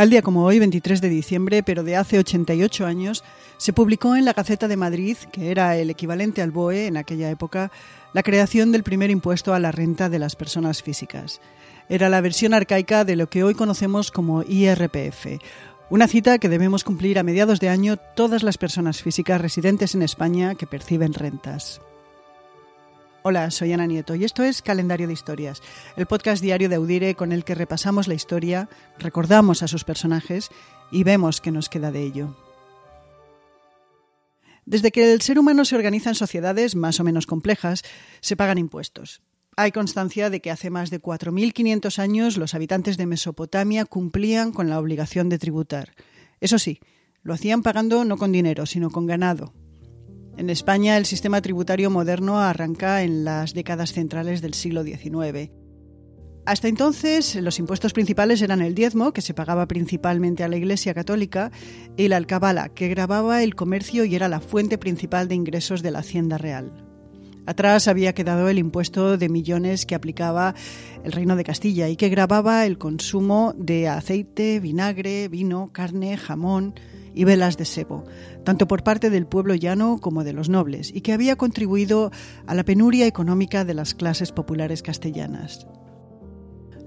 Al día como hoy, 23 de diciembre, pero de hace 88 años, se publicó en la Gaceta de Madrid, que era el equivalente al BOE en aquella época, la creación del primer impuesto a la renta de las personas físicas. Era la versión arcaica de lo que hoy conocemos como IRPF, una cita que debemos cumplir a mediados de año todas las personas físicas residentes en España que perciben rentas. Hola, soy Ana Nieto y esto es Calendario de Historias, el podcast diario de Audire con el que repasamos la historia, recordamos a sus personajes y vemos qué nos queda de ello. Desde que el ser humano se organiza en sociedades más o menos complejas, se pagan impuestos. Hay constancia de que hace más de 4.500 años los habitantes de Mesopotamia cumplían con la obligación de tributar. Eso sí, lo hacían pagando no con dinero, sino con ganado, en España el sistema tributario moderno arranca en las décadas centrales del siglo XIX. Hasta entonces, los impuestos principales eran el diezmo, que se pagaba principalmente a la Iglesia Católica, y la alcabala, que grababa el comercio y era la fuente principal de ingresos de la Hacienda Real. Atrás había quedado el impuesto de millones que aplicaba el Reino de Castilla y que grababa el consumo de aceite, vinagre, vino, carne, jamón, y velas de sebo, tanto por parte del pueblo llano como de los nobles, y que había contribuido a la penuria económica de las clases populares castellanas.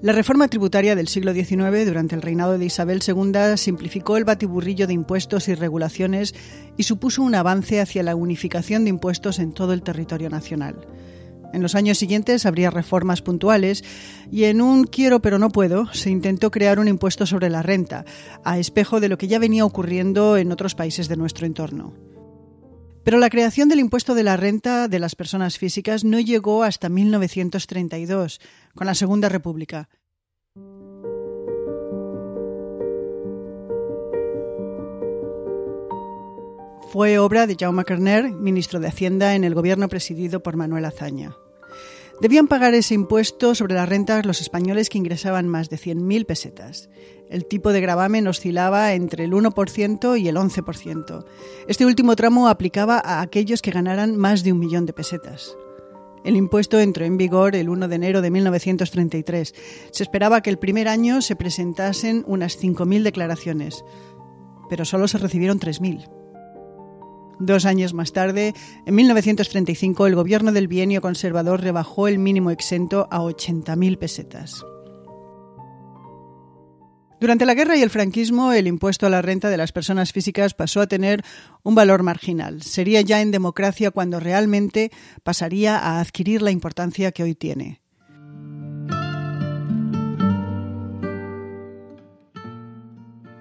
La reforma tributaria del siglo XIX, durante el reinado de Isabel II, simplificó el batiburrillo de impuestos y regulaciones y supuso un avance hacia la unificación de impuestos en todo el territorio nacional. En los años siguientes habría reformas puntuales y en un quiero pero no puedo se intentó crear un impuesto sobre la renta, a espejo de lo que ya venía ocurriendo en otros países de nuestro entorno. Pero la creación del impuesto de la renta de las personas físicas no llegó hasta 1932, con la Segunda República. Fue obra de Jaume Kerner, ministro de Hacienda en el gobierno presidido por Manuel Azaña. Debían pagar ese impuesto sobre las rentas los españoles que ingresaban más de 100.000 pesetas. El tipo de gravamen oscilaba entre el 1% y el 11%. Este último tramo aplicaba a aquellos que ganaran más de un millón de pesetas. El impuesto entró en vigor el 1 de enero de 1933. Se esperaba que el primer año se presentasen unas 5.000 declaraciones, pero solo se recibieron 3.000. Dos años más tarde, en 1935, el gobierno del bienio conservador rebajó el mínimo exento a 80.000 pesetas. Durante la guerra y el franquismo, el impuesto a la renta de las personas físicas pasó a tener un valor marginal. Sería ya en democracia cuando realmente pasaría a adquirir la importancia que hoy tiene.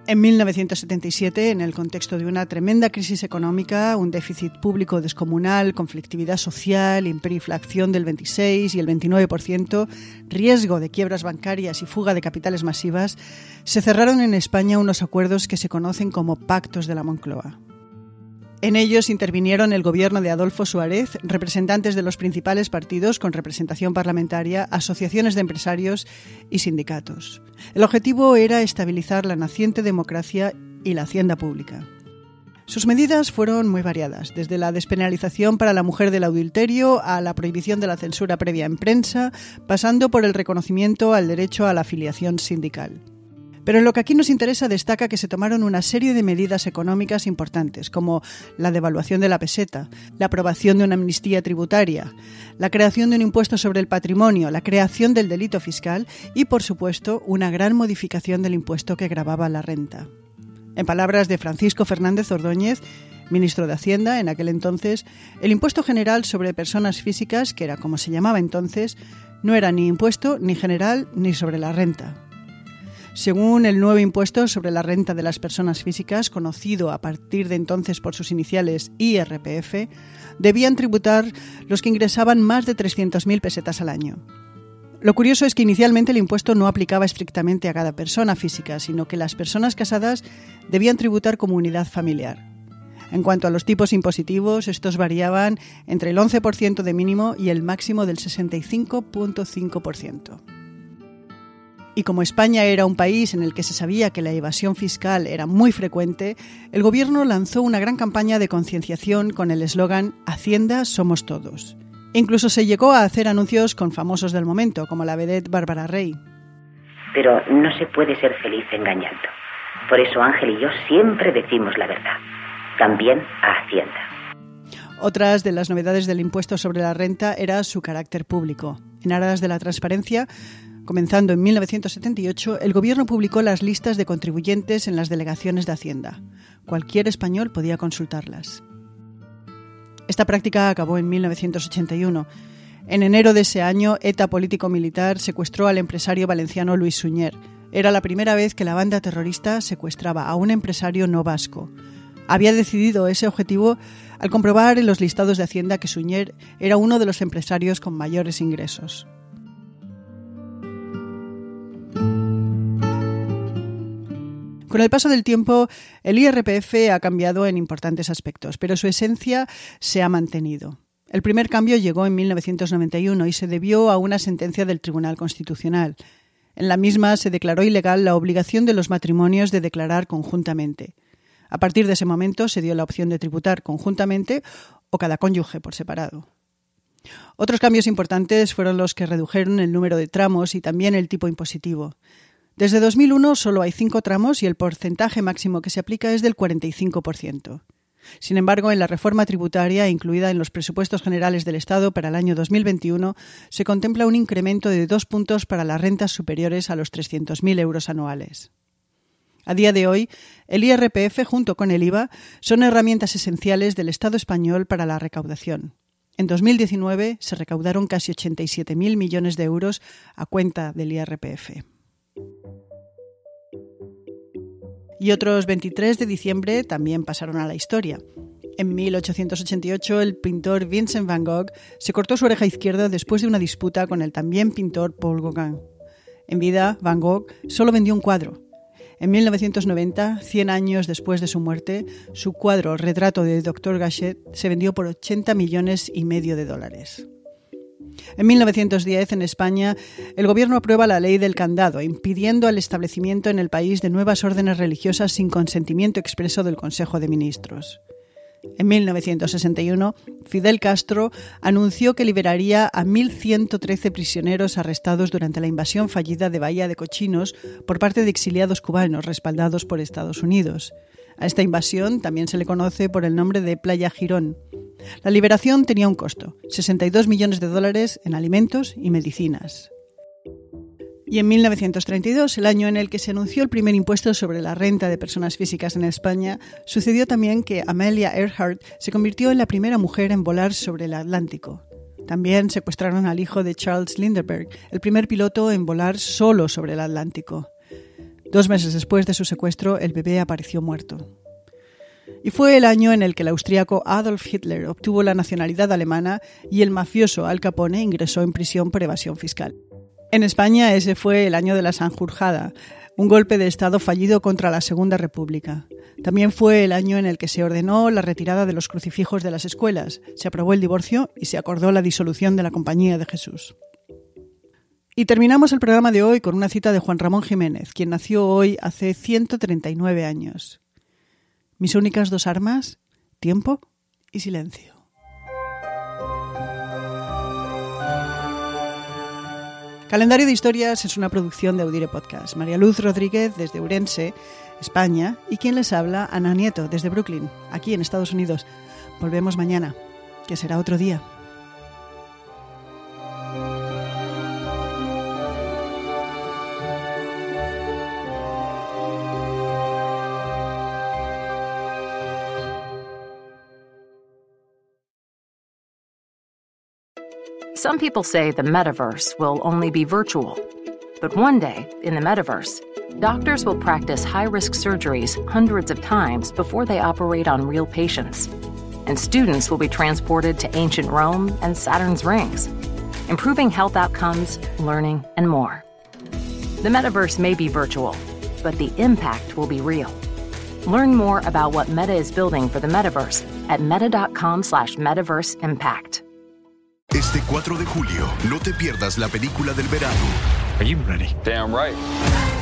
En 1977, en el contexto de una tremenda crisis económica, un déficit público descomunal, conflictividad social, hiperinflación del 26 y el 29%, riesgo de quiebras bancarias y fuga de capitales masivas, se cerraron en España unos acuerdos que se conocen como Pactos de la Moncloa. En ellos intervinieron el gobierno de Adolfo Suárez, representantes de los principales partidos con representación parlamentaria, asociaciones de empresarios y sindicatos. El objetivo era estabilizar la naciente democracia y la hacienda pública. Sus medidas fueron muy variadas, desde la despenalización para la mujer del adulterio a la prohibición de la censura previa en prensa, pasando por el reconocimiento al derecho a la afiliación sindical. Pero en lo que aquí nos interesa destaca que se tomaron una serie de medidas económicas importantes, como la devaluación de la peseta, la aprobación de una amnistía tributaria, la creación de un impuesto sobre el patrimonio, la creación del delito fiscal y, por supuesto, una gran modificación del impuesto que grababa la renta. En palabras de Francisco Fernández Ordóñez, ministro de Hacienda en aquel entonces, el impuesto general sobre personas físicas, que era como se llamaba entonces, no era ni impuesto ni general ni sobre la renta, según el nuevo impuesto sobre la renta de las personas físicas, conocido a partir de entonces por sus iniciales IRPF, debían tributar los que ingresaban más de 300.000 pesetas al año. Lo curioso es que inicialmente el impuesto no aplicaba estrictamente a cada persona física, sino que las personas casadas debían tributar como unidad familiar. En cuanto a los tipos impositivos, estos variaban entre el 11% de mínimo y el máximo del 65.5%. Y como España era un país en el que se sabía que la evasión fiscal era muy frecuente, el gobierno lanzó una gran campaña de concienciación con el eslogan Hacienda somos todos. Incluso se llegó a hacer anuncios con famosos del momento, como la vedette Bárbara Rey. Pero no se puede ser feliz engañando. Por eso Ángel y yo siempre decimos la verdad, también a Hacienda. Otras de las novedades del impuesto sobre la renta era su carácter público. En aras de la transparencia, comenzando en 1978, el gobierno publicó las listas de contribuyentes en las delegaciones de Hacienda. Cualquier español podía consultarlas. Esta práctica acabó en 1981. En enero de ese año, ETA político-militar secuestró al empresario valenciano Luis Suñer. Era la primera vez que la banda terrorista secuestraba a un empresario no vasco. Había decidido ese objetivo al comprobar en los listados de Hacienda que Suñer era uno de los empresarios con mayores ingresos. Con el paso del tiempo, el IRPF ha cambiado en importantes aspectos, pero su esencia se ha mantenido. El primer cambio llegó en 1991 y se debió a una sentencia del Tribunal Constitucional. En la misma se declaró ilegal la obligación de los matrimonios de declarar conjuntamente. A partir de ese momento se dio la opción de tributar conjuntamente o cada cónyuge por separado. Otros cambios importantes fueron los que redujeron el número de tramos y también el tipo impositivo. Desde 2001 solo hay cinco tramos y el porcentaje máximo que se aplica es del 45%. Sin embargo, en la reforma tributaria incluida en los presupuestos generales del Estado para el año 2021 se contempla un incremento de dos puntos para las rentas superiores a los 300.000 euros anuales. A día de hoy, el IRPF junto con el IVA son herramientas esenciales del Estado español para la recaudación. En 2019 se recaudaron casi 87.000 millones de euros a cuenta del IRPF. Y otros 23 de diciembre también pasaron a la historia. En 1888, el pintor Vincent van Gogh se cortó su oreja izquierda después de una disputa con el también pintor Paul Gauguin. En vida, Van Gogh solo vendió un cuadro, en 1990, 100 años después de su muerte, su cuadro Retrato de Dr. Gachet se vendió por 80 millones y medio de dólares. En 1910, en España, el gobierno aprueba la ley del candado, impidiendo el establecimiento en el país de nuevas órdenes religiosas sin consentimiento expreso del Consejo de Ministros. En 1961, Fidel Castro anunció que liberaría a 1.113 prisioneros arrestados durante la invasión fallida de Bahía de Cochinos por parte de exiliados cubanos respaldados por Estados Unidos. A esta invasión también se le conoce por el nombre de Playa Girón. La liberación tenía un costo, 62 millones de dólares en alimentos y medicinas. Y en 1932, el año en el que se anunció el primer impuesto sobre la renta de personas físicas en España, sucedió también que Amelia Earhart se convirtió en la primera mujer en volar sobre el Atlántico. También secuestraron al hijo de Charles Lindbergh, el primer piloto en volar solo sobre el Atlántico. Dos meses después de su secuestro, el bebé apareció muerto. Y fue el año en el que el austríaco Adolf Hitler obtuvo la nacionalidad alemana y el mafioso Al Capone ingresó en prisión por evasión fiscal. En España ese fue el año de la Sanjurjada, un golpe de Estado fallido contra la Segunda República. También fue el año en el que se ordenó la retirada de los crucifijos de las escuelas, se aprobó el divorcio y se acordó la disolución de la Compañía de Jesús. Y terminamos el programa de hoy con una cita de Juan Ramón Jiménez, quien nació hoy hace 139 años. Mis únicas dos armas, tiempo y silencio. Calendario de Historias es una producción de Audire Podcast. María Luz Rodríguez desde Urense, España, y quien les habla, Ana Nieto desde Brooklyn, aquí en Estados Unidos. Volvemos mañana, que será otro día. Some people say the metaverse will only be virtual. But one day, in the metaverse, doctors will practice high risk surgeries hundreds of times before they operate on real patients. And students will be transported to ancient Rome and Saturn's rings, improving health outcomes, learning, and more. The metaverse may be virtual, but the impact will be real. Learn more about what Meta is building for the metaverse at meta.com slash metaverse impact. Este 4 de julio, no te pierdas la película del verano. Are you ready? Damn right.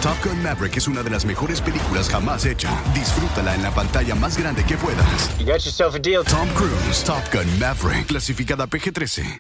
Top Gun Maverick es una de las mejores películas jamás hecha. Disfrútala en la pantalla más grande que puedas. You got yourself a deal. Tom Cruise, Top Gun Maverick, clasificada PG-13.